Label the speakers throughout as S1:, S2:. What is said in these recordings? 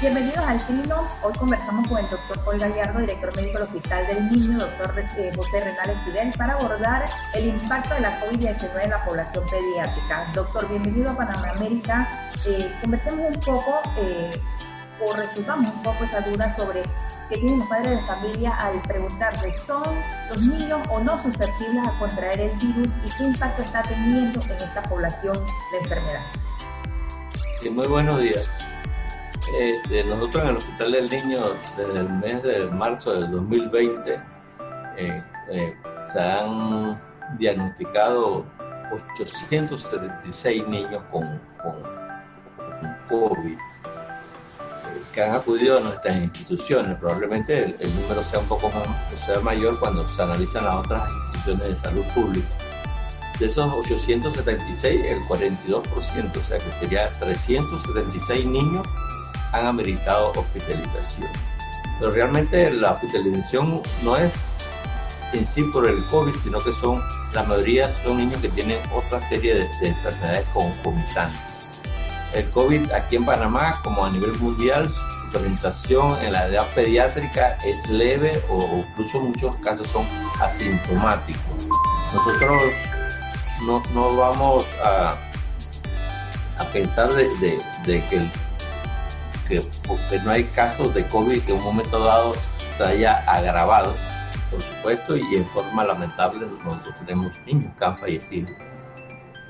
S1: Bienvenidos al Trino. Hoy conversamos con el doctor Paul Gallardo, director médico del Hospital del Niño, doctor eh, José Renal Esquivel, para abordar el impacto de la COVID-19 en la población pediátrica. Doctor, bienvenido a Panamá América. Eh, conversemos un poco eh, o resolvamos un poco esa duda sobre qué tienen los padres de familia al preguntarse, ¿son los niños o no susceptibles a contraer el virus y qué impacto está teniendo en esta población la enfermedad?
S2: Sí, muy buenos días. Este, nosotros en el Hospital del Niño, desde el mes de marzo del 2020, eh, eh, se han diagnosticado 876 niños con, COVID que han acudido a nuestras instituciones. Probablemente el, número sea un poco más, sea mayor cuando se analizan las otras instituciones de salud pública. De esos 876, el 42%, o sea que sería 376 niños han ameritado hospitalización. Pero realmente la hospitalización no es en sí por el COVID, sino que son, la mayoría son niños que tienen otra serie de, enfermedades concomitantes. El COVID aquí en Panamá, como a nivel mundial, su presentación en la edad pediátrica es leve o incluso muchos casos son asintomáticos. Nosotros no, no vamos a, a pensar de, de, de que el que, no hay casos de COVID que en un momento dado se haya agravado, por supuesto, y en forma lamentable nosotros tenemos niños que han fallecido.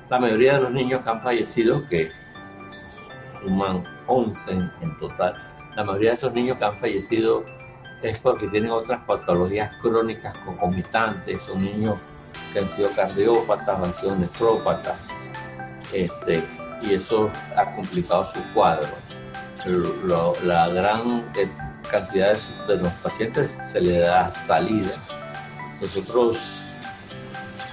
S2: La mayoría de los niños que han fallecido, que suman 11 en, total, la mayoría de esos niños que han fallecido es porque tienen otras patologías crónicas concomitantes, son niños que han sido cardiópatas, han sido nefrópatas, este, y eso ha complicado su cuadro la gran eh, cantidad de, los pacientes se le da salida. Nosotros,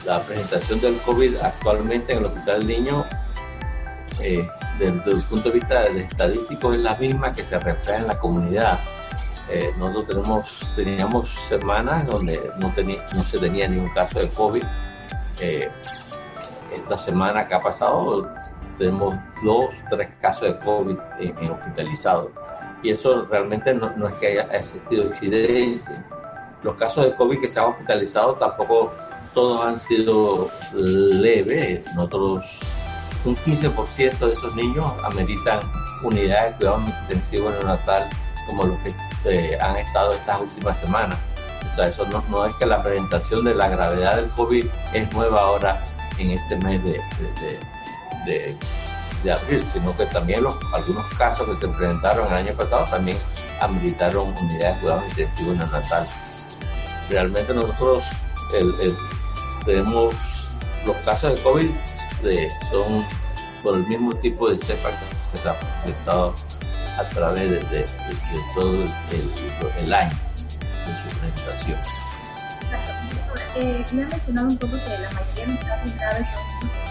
S2: la presentación del COVID actualmente en el Hospital Niño, eh, desde, el punto de vista de estadístico, es la misma que se refleja en la comunidad. Eh, nosotros tenemos, teníamos semanas donde no, no se tenía ningún caso de COVID. esta semana que ha pasado tenemos dos, tres casos de COVID en, hospitalizados. Y eso realmente no, no, es que haya existido incidencia. Los casos de COVID que se han hospitalizado tampoco todos han sido leves. Nosotros, un 15% de esos niños ameritan unidades de cuidado intensivo neonatal como los que eh, han estado estas últimas semanas. O sea, eso no, no, es que la presentación de la gravedad del COVID es nueva ahora en este mes de, abril, sino que también los, algunos casos que se presentaron el año pasado también ameritaron unidades de cuidados intensivos neonatal. Realmente nosotros tenemos los casos de COVID son por el mismo tipo de cepa que se ha presentado a través de, todo el, año de su presentación.
S1: Eh, me ha mencionado un poco que la mayoría de los casos graves son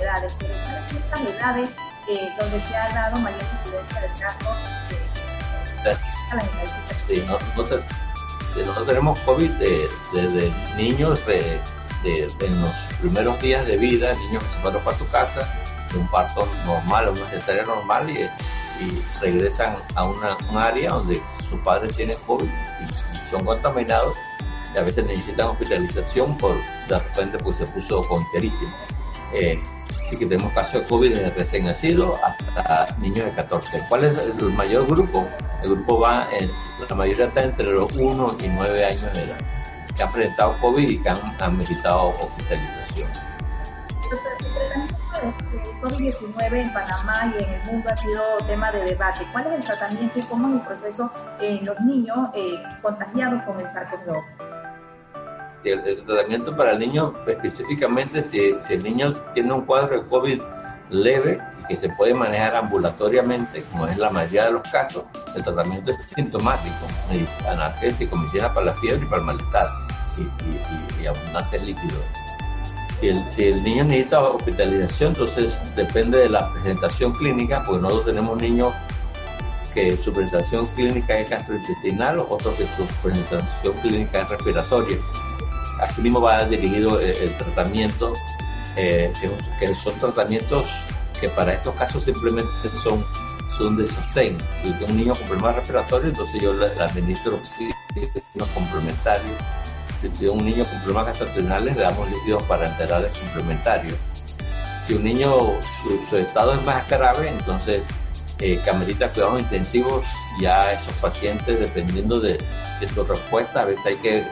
S1: edades, pero hay ciertas edades eh, donde se ha dado mayor incidencia del caso de,
S2: sí, nosotros, tenemos COVID desde niños de, en los primeros días de vida, niños que se fueron para su casa, de un parto normal, una cesárea normal y, regresan a una, un área donde su padre tiene COVID y, son contaminados y a veces necesitan hospitalización por de repente pues se puso conterísimo. Eh, sí que tenemos casos de COVID desde recién nacido hasta niños de 14. ¿Cuál es el mayor grupo? El grupo va, en, la mayoría está entre los 1 y 9 años de edad, que han presentado COVID y que han, han hospitalización.
S1: El COVID-19 en Panamá y en el mundo ha sido tema de debate. ¿Cuál es el tratamiento y cómo es el proceso en los niños eh, contagiados con el SARS-CoV-2?
S2: El, tratamiento para el niño, específicamente si, el niño tiene un cuadro de COVID leve y que se puede manejar ambulatoriamente, como es la mayoría de los casos, el tratamiento es sintomático, analgésico, medicina para la fiebre y para el malestar y, y, abundante líquido. Si el, si el, niño necesita hospitalización, entonces depende de la presentación clínica, porque nosotros tenemos niños que su presentación clínica es gastrointestinal, otros que su presentación clínica es respiratoria mismo va dirigido el, tratamiento, eh, que, son tratamientos que para estos casos simplemente son, son de sostén. Si tengo un niño con problemas respiratorios, entonces yo le, administro oxígeno complementario. Si tengo un niño con problemas gastrointestinales, le damos líquidos parenterales complementarios. Si un niño, su, estado es más grave, entonces eh, camerita cuidados intensivos, ya esos pacientes, dependiendo de, de su respuesta, a veces hay que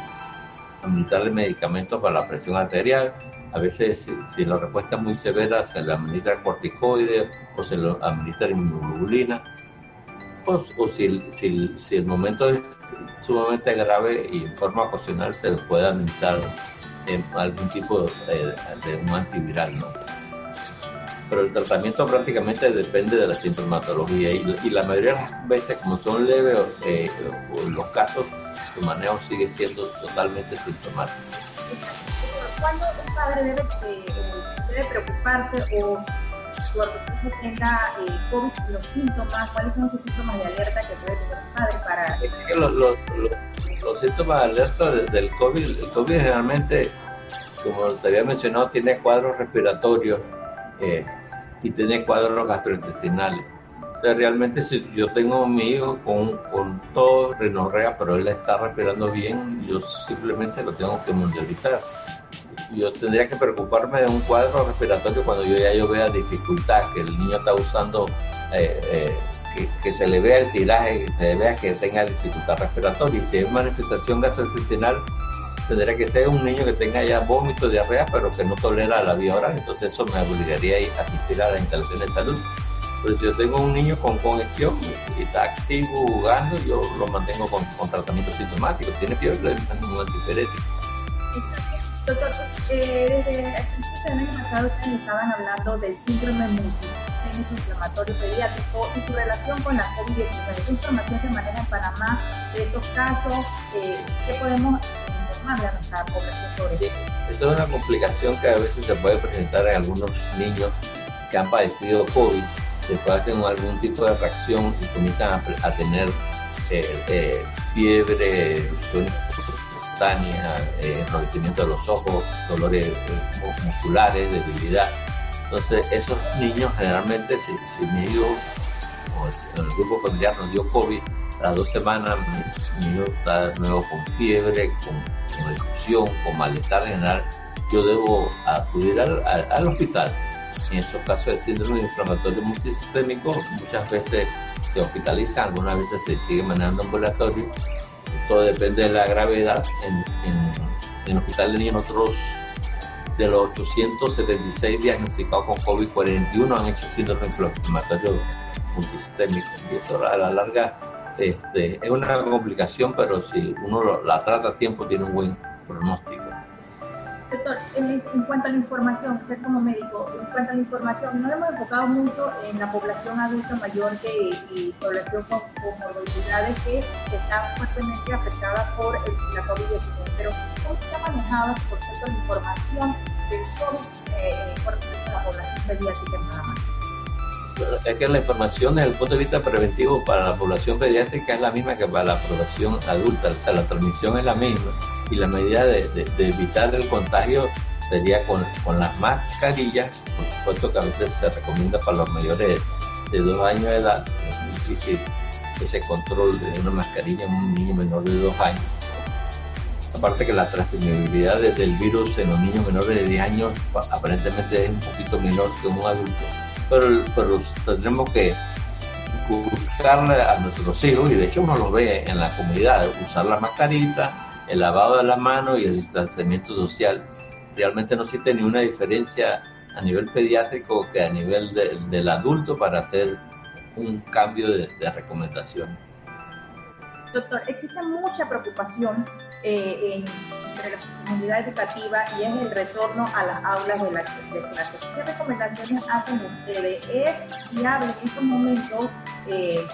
S2: administrarle medicamentos para la presión arterial, a veces si, la respuesta es muy severa se le administra corticoides o se le administra inmunoglobulina, o, si, el momento es sumamente grave y en forma ocasional se le puede administrar eh, algún tipo de, de, un antiviral, ¿no? Pero el tratamiento prácticamente depende de la sintomatología y, y la mayoría de las veces, como son leves eh, los casos, su manejo sigue siendo totalmente sintomático.
S1: ¿Cuándo un padre debe, eh, debe preocuparse o cuando su hijo tenga eh, COVID, los síntomas, cuáles son los síntomas de alerta que puede tener un padre para...
S2: Los, los, los, síntomas de alerta del COVID, el COVID generalmente, como te había mencionado, tiene cuadros respiratorios eh, y tiene cuadros gastrointestinales realmente si yo tengo a mi hijo con, con todo rinorrea, pero él está respirando bien, yo simplemente lo tengo que monitorizar. Yo tendría que preocuparme de un cuadro respiratorio cuando yo ya yo vea dificultad, que el niño está usando, eh, eh, que, se le vea el tiraje, que se vea que tenga dificultad respiratoria. Y si hay manifestación gastrointestinal, tendría que ser un niño que tenga ya vómito, diarrea, pero que no tolera la vía oral. Entonces eso me obligaría a asistir a la instalación de salud pero si yo tengo un niño con congestión y está activo jugando, yo lo mantengo con, tratamiento sintomático. Tiene fiebre, le un antipirético.
S1: Doctor, eh, desde el principio del año pasado ustedes estaban hablando del síndrome multisistémico inflamatorio pediátrico y su relación con la COVID-19. ¿Qué información se maneja en Panamá de estos casos? Eh, ¿Qué podemos informarle a nuestra población sobre esto?
S2: Esto es una complicación que a veces se puede presentar en algunos niños que han padecido COVID después hacen algún tipo de reacción y comienzan a, tener eh, eh, fiebre, cutánea, eh, enrojecimiento de los ojos, dolores eh, musculares, debilidad. Entonces, esos niños generalmente, si, si mi hijo o el, grupo familiar nos dio COVID, a las dos semanas mi, hijo está de nuevo con fiebre, con, con con malestar general, yo debo acudir al hospital en esos casos de síndrome inflamatorio multisistémico, muchas veces se hospitalizan, algunas veces se sigue manejando ambulatorio. Todo depende de la gravedad. En, el hospital de niños nosotros de los 876 diagnosticados con COVID-41 han hecho síndrome inflamatorio multisistémico. Y eso a la larga este, es una complicación, pero si uno la trata a tiempo tiene un buen pronóstico.
S1: Doctor, en, cuanto a la información, usted como médico, en cuanto a la información, nos hemos enfocado mucho en la población adulta mayor y población con comorbilidades que están fuertemente afectadas por la COVID-19. Pero, ¿cómo está manejada, por cierto, la información del COVID eh, por la población pediátrica en Panamá?
S2: es que la información desde el punto de vista preventivo para la población pediátrica es la misma que para la población adulta, o sea, la transmisión es la misma y la medida de, evitar el contagio sería con, con, las mascarillas, por supuesto que a veces se recomienda para los mayores de dos años de edad, es difícil ese control de una mascarilla en un niño menor de dos años. Aparte que la transmisibilidad del virus en los niños menores de 10 años aparentemente es un poquito menor que un adulto, pero, tendremos que buscarle a nuestros hijos, y de hecho uno lo ve en la comunidad, usar la mascarita, el lavado de las manos y el distanciamiento social. Realmente no existe ni una diferencia a nivel pediátrico que a nivel del adulto para hacer un cambio de, recomendación.
S1: Doctor, existe mucha preocupación eh, entre la comunidad educativa y es el retorno a las aulas de, la, de clases. ¿Qué recomendaciones hacen ustedes? ¿Es viable en estos momentos, eh,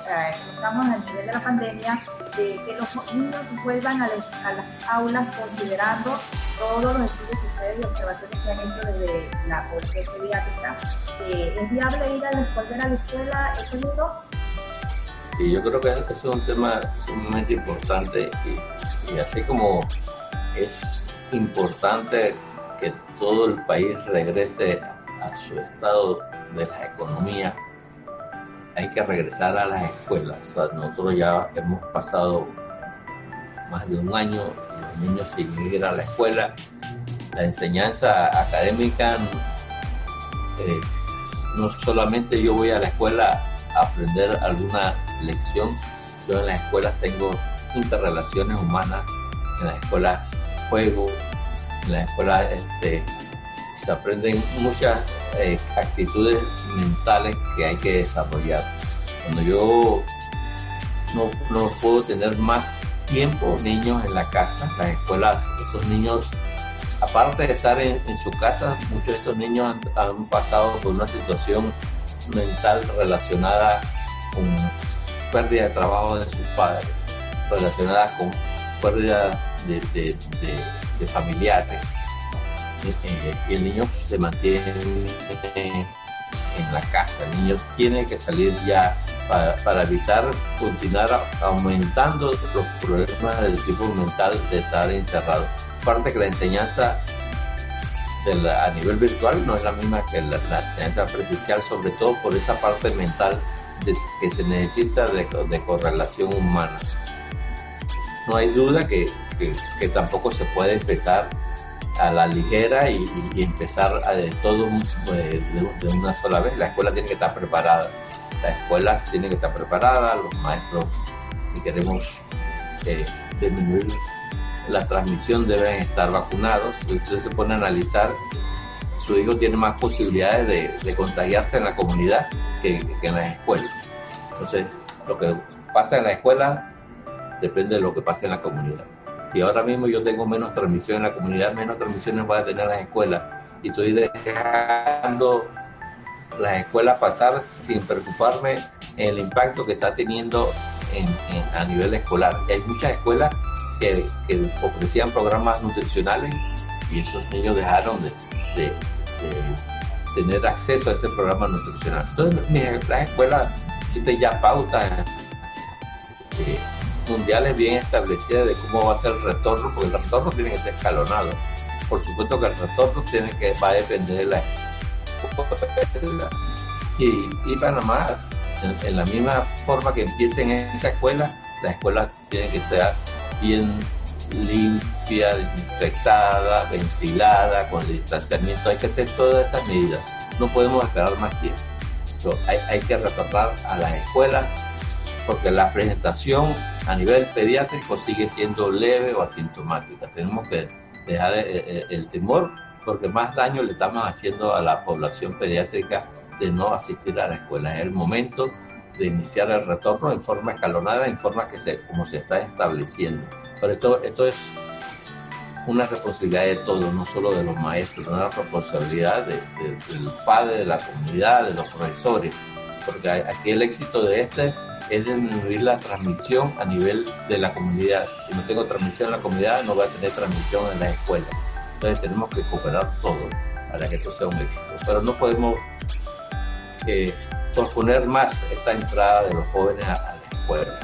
S1: estamos al nivel de la pandemia, que los niños vuelvan a, a, las aulas considerando todos los estudios que ustedes y observaciones que han hecho desde la policía pediátrica. Eh, ¿Es viable ir a la, volver a la escuela este mundo?
S2: Sí, yo creo que eso es un tema sumamente importante y, y así como es importante que todo el país regrese a su estado de la economía hay que regresar a las escuelas. nosotros ya hemos pasado más de un año los niños sin ir a la escuela. La enseñanza académica, eh, no solamente yo voy a la escuela a aprender alguna lección, yo en las escuelas tengo interrelaciones humanas, en las escuelas juego, en las escuelas este, se aprenden muchas eh, actitudes mentales que hay que desarrollar. Cuando yo no, no puedo tener más tiempo niños en la casa, las escuelas, esos niños, aparte de estar en, su casa, muchos de estos niños han, pasado por una situación mental relacionada con pérdida de trabajo de sus padres, relacionada con pérdida de, familiares y el niño se mantiene en la casa. El niño tiene que salir ya para, evitar continuar aumentando los problemas del tipo mental de estar encerrado. Aparte que la enseñanza a nivel virtual no es la misma que la, enseñanza presencial, sobre todo por esa parte mental que se necesita de, correlación humana. No hay duda que, que tampoco se puede empezar a la ligera y, empezar a de todo eh, de, una sola vez. La escuela tiene que estar preparada. Las escuelas tienen que estar preparadas, los maestros, si queremos eh, disminuir la transmisión, deben estar vacunados. Entonces se pone a analizar, su hijo tiene más posibilidades de, contagiarse en la comunidad que, que en las escuelas. Entonces, lo que pasa en la escuela depende de lo que pasa en la comunidad. Si ahora mismo yo tengo menos transmisión en la comunidad, menos transmisiones voy a tener en las escuelas. Y estoy dejando las escuelas pasar sin preocuparme el impacto que está teniendo a nivel escolar. hay muchas escuelas que, ofrecían programas nutricionales y esos niños dejaron de, tener acceso a ese programa nutricional. Entonces, las escuelas existen ya pautas. Eh, mundiales bien establecidas de cómo va a ser el retorno, porque el retorno tiene que ser escalonado. Por supuesto que el retorno tiene que, va a depender de la. Y, y Panamá, en, la misma forma que empiecen en esa escuela, la escuela tiene que estar bien limpia, desinfectada, ventilada, con el distanciamiento. Hay que hacer todas esas medidas. No podemos esperar más tiempo. hay, hay que retornar a las escuelas porque la presentación a nivel pediátrico sigue siendo leve o asintomática. Tenemos que dejar eh, eh, el, temor porque más daño le estamos haciendo a la población pediátrica de no asistir a la escuela. Es el momento de iniciar el retorno en forma escalonada, en forma que se, como se está estableciendo. Pero esto, esto es una responsabilidad de todos, no solo de los maestros, una responsabilidad de, del padre, de la comunidad, de los profesores, porque aquí el éxito de este es disminuir la transmisión a nivel de la comunidad. Si no tengo transmisión en la comunidad, no voy a tener transmisión en la escuela. Entonces tenemos que cooperar todo para que esto sea un éxito. Pero no podemos eh, posponer más esta entrada de los jóvenes a, la escuela.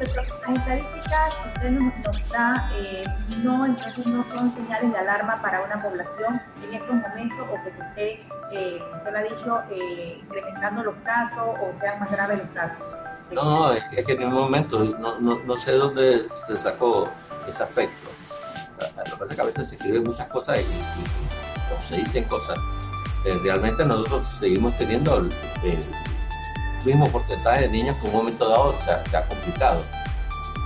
S1: Las estadísticas que usted nos, da eh, no, entonces no son señales de alarma para una población en estos momentos o que se esté, eh, usted lo ha dicho, eh, incrementando los casos o sean más graves los casos.
S2: No, es que en un momento no, no, no sé dónde se sacó ese aspecto. Lo que pasa es que a veces se escriben muchas cosas y, se dicen cosas. Eh, realmente nosotros seguimos teniendo el, mismo porcentaje de niños que en un momento dado se ha, complicado.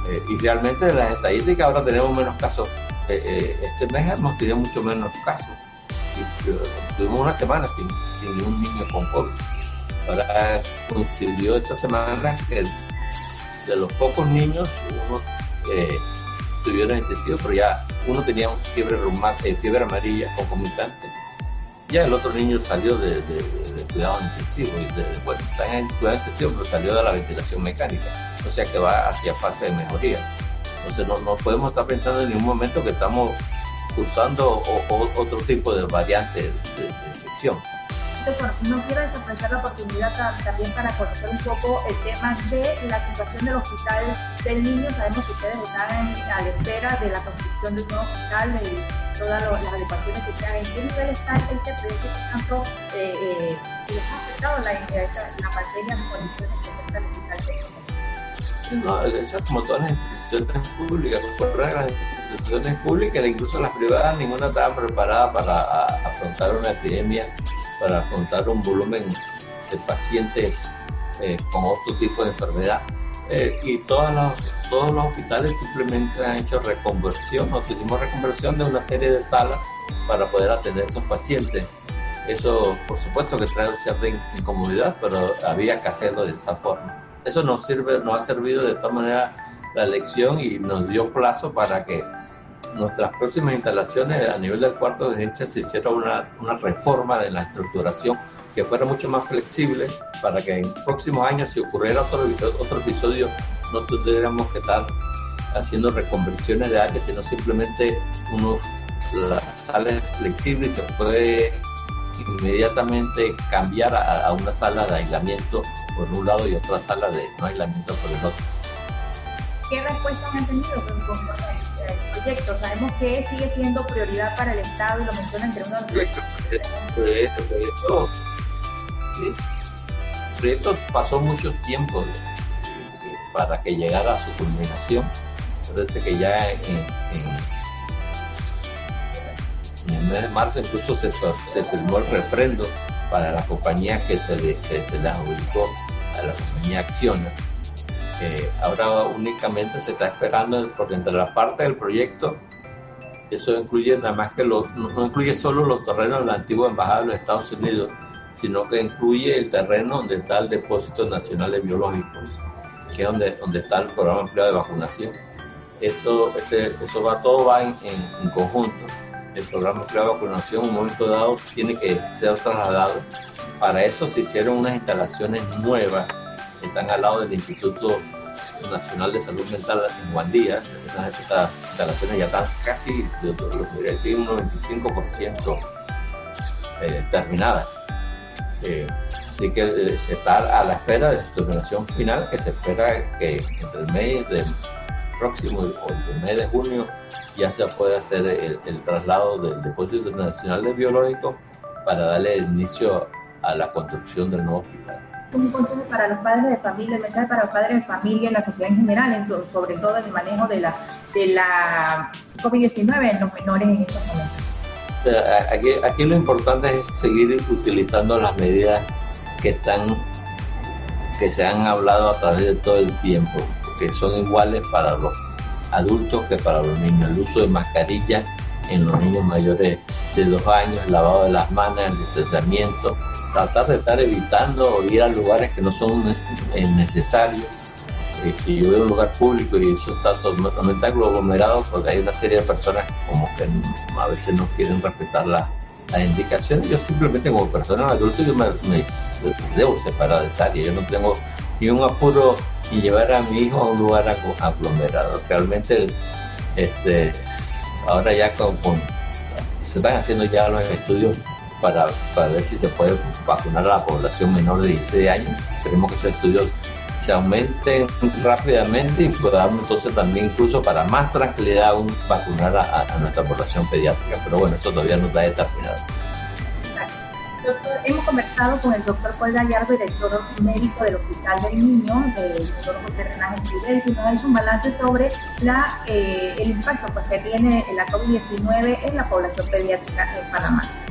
S2: Eh, y realmente en las estadísticas ahora tenemos menos casos. Eh, este mes hemos tenido mucho menos casos. tuvimos una semana sin, sin un niño con COVID Ahora coincidió esta semana que de los pocos niños, uno eh, tuvieron intensivo, pero ya uno tenía fiebre, eh, fiebre amarilla concomitante. Ya el otro niño salió de, cuidado intensivo, y de, bueno, está en cuidado intensivo, pero salió de la ventilación mecánica, o sea que va hacia fase de mejoría. Entonces no, no podemos estar pensando en ningún momento que estamos usando otro tipo de variante de, infección
S1: Doctor, no quiero desaprovechar la oportunidad también para conocer un poco el tema de la situación del hospital del niño. Sabemos que ustedes están a la espera de la construcción de un nuevo hospital y todas las adecuaciones que se hagan. ¿En qué nivel está este proyecto? tanto eh, eh, les ha afectado la, la pandemia en condiciones que está el hospital del niño?
S2: No, como todas las instituciones públicas, por las instituciones públicas, incluso las privadas, ninguna estaba preparada para afrontar una epidemia, para afrontar un volumen de pacientes eh, con otro tipo de enfermedad. Eh, y todos los, todos los hospitales simplemente han hecho reconversión, nos hicimos reconversión de una serie de salas para poder atender a esos pacientes. Eso, por supuesto, que trae cierta incomodidad, pero había que hacerlo de esa forma. Eso nos, sirve, nos ha servido de todas maneras la lección y nos dio plazo para que nuestras próximas instalaciones a nivel del cuarto de derecha se hiciera una, una reforma de la estructuración que fuera mucho más flexible para que en próximos años si ocurriera otro, otro episodio no tuviéramos que estar haciendo reconversiones de áreas, sino simplemente unos, las salas flexibles y se puede inmediatamente cambiar a, una sala de aislamiento por un lado y otra sala de no aislamiento por el otro.
S1: ¿Qué respuesta han tenido con, el proyecto? Sabemos que sigue siendo prioridad para el Estado y lo menciona entre uno de los proyectos.
S2: Proyecto, el proyecto pasó mucho tiempo para que llegara a su culminación. Parece que ya en, en, el mes de marzo incluso se, se firmó el refrendo para la compañía que se le, que se a la compañía Acciona. Eh, ahora únicamente se está esperando, porque entre la parte del proyecto, eso incluye nada más que lo, no incluye solo los terrenos de la antigua embajada de los Estados Unidos, sino que incluye el terreno donde está el Depósito Nacional de Biológicos, que es donde, donde está el programa empleado de vacunación. Eso, este, eso va, todo va en, conjunto. El programa empleado de vacunación en un momento dado tiene que ser trasladado. Para eso se hicieron unas instalaciones nuevas están al lado del Instituto Nacional de Salud Mental en Guandía. Esas, esas instalaciones ya están casi, yo podría decir, un 95% eh, terminadas. Eh, así que eh, se está a la espera de su terminación final, que se espera que entre el mes del próximo o el mes de junio ya se pueda hacer el, traslado del Depósito Nacional de Biológico para darle inicio a la construcción del nuevo hospital
S1: un consejo para los padres de familia, el mensaje para los padres de familia y la sociedad en general, sobre todo en el manejo de la, de la COVID-19 en los menores en estos momentos?
S2: Aquí, aquí lo importante es seguir utilizando las medidas que están que se han hablado a través de todo el tiempo, que son iguales para los adultos que para los niños. El uso de mascarilla en los niños mayores de dos años, el lavado de las manos, el distanciamiento, tratar de estar evitando ir a lugares que no son necesarios. Eh, si yo a un lugar público y eso está totalmente aglomerado, porque hay una serie de personas como que a veces no quieren respetar las indicaciones, yo simplemente como persona adulta yo me, debo separar de esa área. Yo no tengo ni un apuro ni llevar a mi hijo a un lugar aglomerado. Realmente este, ahora ya con se están haciendo ya los estudios para, ver si se puede vacunar a la población menor de 16 años. Esperemos que esos estudios se aumenten rápidamente y podamos entonces también incluso para más tranquilidad aún vacunar a, nuestra población pediátrica. Pero bueno, eso todavía no está determinado.
S1: Hemos conversado con el doctor Paul Gallardo, director médico del Hospital del Niño, del doctor José Renaje Esquivel, que nos ha un balance sobre eh, el impacto pues, que tiene la COVID-19 en la población pediátrica en Panamá.